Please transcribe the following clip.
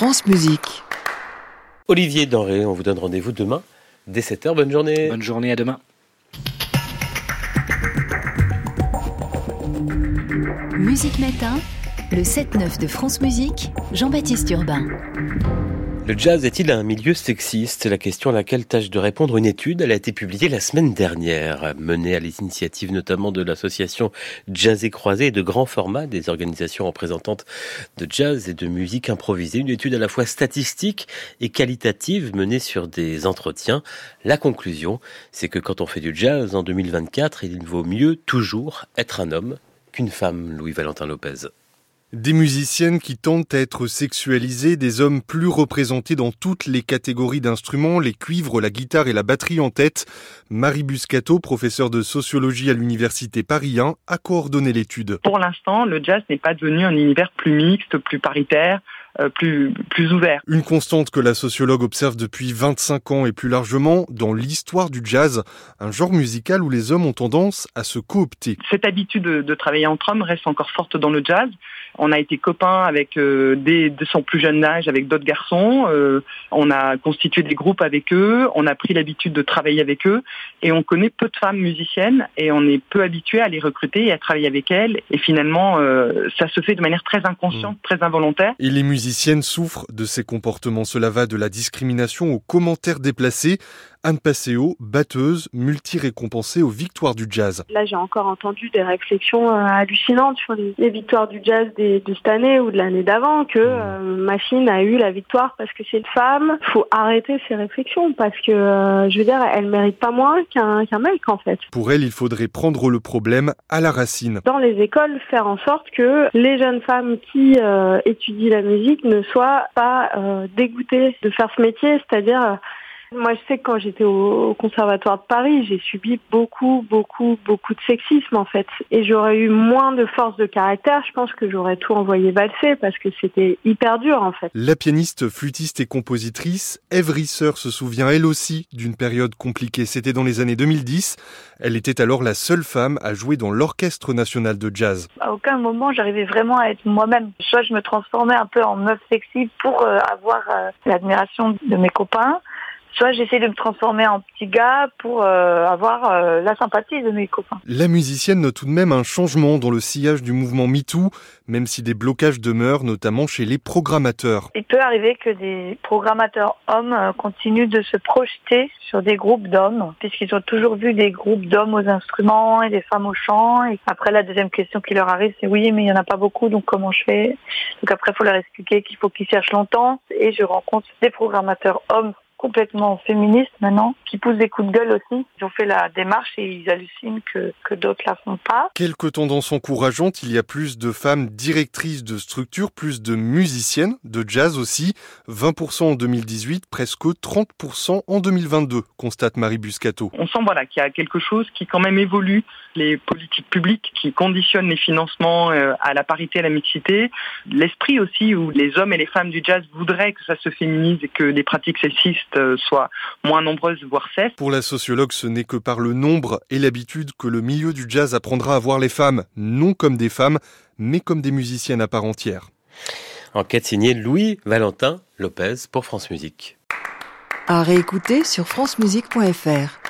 France Musique. Olivier Denré, on vous donne rendez-vous demain dès 7h. Bonne journée. Bonne journée, à demain. Musique Matin, le 7-9 de France Musique, Jean-Baptiste Urbain. Le jazz est-il un milieu sexiste? La question à laquelle tâche de répondre une étude, elle a été publiée la semaine dernière, menée à l'initiative notamment de l'association Jazz et Croisé et de grands formats, des organisations représentantes de jazz et de musique improvisée. Une étude à la fois statistique et qualitative menée sur des entretiens. La conclusion, c'est que quand on fait du jazz en 2024, il vaut mieux toujours être un homme qu'une femme, Louis-Valentin Lopez. Des musiciennes qui tentent à être sexualisées, des hommes plus représentés dans toutes les catégories d'instruments, les cuivres, la guitare et la batterie en tête. Marie Buscato, professeure de sociologie à l'université Paris 1, a coordonné l'étude. Pour l'instant, le jazz n'est pas devenu un univers plus mixte, plus paritaire, euh, plus, plus ouvert. Une constante que la sociologue observe depuis 25 ans et plus largement dans l'histoire du jazz, un genre musical où les hommes ont tendance à se coopter. Cette habitude de, de travailler entre hommes reste encore forte dans le jazz. On a été copains avec euh, des de son plus jeune âge avec d'autres garçons. Euh, on a constitué des groupes avec eux. On a pris l'habitude de travailler avec eux. Et on connaît peu de femmes musiciennes et on est peu habitué à les recruter et à travailler avec elles. Et finalement, euh, ça se fait de manière très inconsciente, mmh. très involontaire. Et les musiciennes souffrent de ces comportements. Cela va de la discrimination aux commentaires déplacés. Anne Passeo, batteuse, multi-récompensée aux victoires du jazz. Là, j'ai encore entendu des réflexions euh, hallucinantes sur les, les, victoires du jazz des, de cette année ou de l'année d'avant, que euh, Machine a eu la victoire parce que c'est une femme. faut arrêter ces réflexions parce que, euh, je veux dire, elle mérite pas moins qu'un qu'un mec, en fait. Pour elle, il faudrait prendre le problème à la racine. Dans les écoles, faire en sorte que les jeunes femmes qui euh, étudient la musique ne soient pas euh, dégoûtées de faire ce métier, c'est-à-dire moi, je sais que quand j'étais au Conservatoire de Paris, j'ai subi beaucoup, beaucoup, beaucoup de sexisme en fait. Et j'aurais eu moins de force de caractère. Je pense que j'aurais tout envoyé valser parce que c'était hyper dur en fait. La pianiste, flûtiste et compositrice Eve Risser se souvient elle aussi d'une période compliquée. C'était dans les années 2010. Elle était alors la seule femme à jouer dans l'Orchestre national de jazz. À aucun moment, j'arrivais vraiment à être moi-même. Soit je me transformais un peu en meuf sexy pour euh, avoir euh, l'admiration de mes copains soit j'essaie de me transformer en petit gars pour euh, avoir euh, la sympathie de mes copains. La musicienne note tout de même un changement dans le sillage du mouvement MeToo, même si des blocages demeurent, notamment chez les programmateurs. Il peut arriver que des programmateurs hommes euh, continuent de se projeter sur des groupes d'hommes, puisqu'ils ont toujours vu des groupes d'hommes aux instruments et des femmes au chant. Et après, la deuxième question qui leur arrive, c'est oui, mais il n'y en a pas beaucoup, donc comment je fais? Donc après, il faut leur expliquer qu'il faut qu'ils cherchent longtemps. Et je rencontre des programmateurs hommes complètement féministes maintenant, qui poussent des coups de gueule aussi. Ils ont fait la démarche et ils hallucinent que, que d'autres la font pas. Quelques tendances encourageantes, il y a plus de femmes directrices de structures, plus de musiciennes, de jazz aussi, 20% en 2018, presque 30% en 2022, constate Marie Buscato. On sent voilà qu'il y a quelque chose qui quand même évolue, les politiques publiques qui conditionnent les financements euh, à la parité, à la mixité, l'esprit aussi où les hommes et les femmes du jazz voudraient que ça se féminise et que les pratiques sexistes soient moins nombreuses, voire cessent. Pour la sociologue, ce n'est que par le nombre et l'habitude que le milieu du jazz apprendra à voir les femmes, non comme des femmes, mais comme des musiciennes à part entière. Enquête signée Louis Valentin Lopez pour France Musique. À réécouter sur francemusique.fr.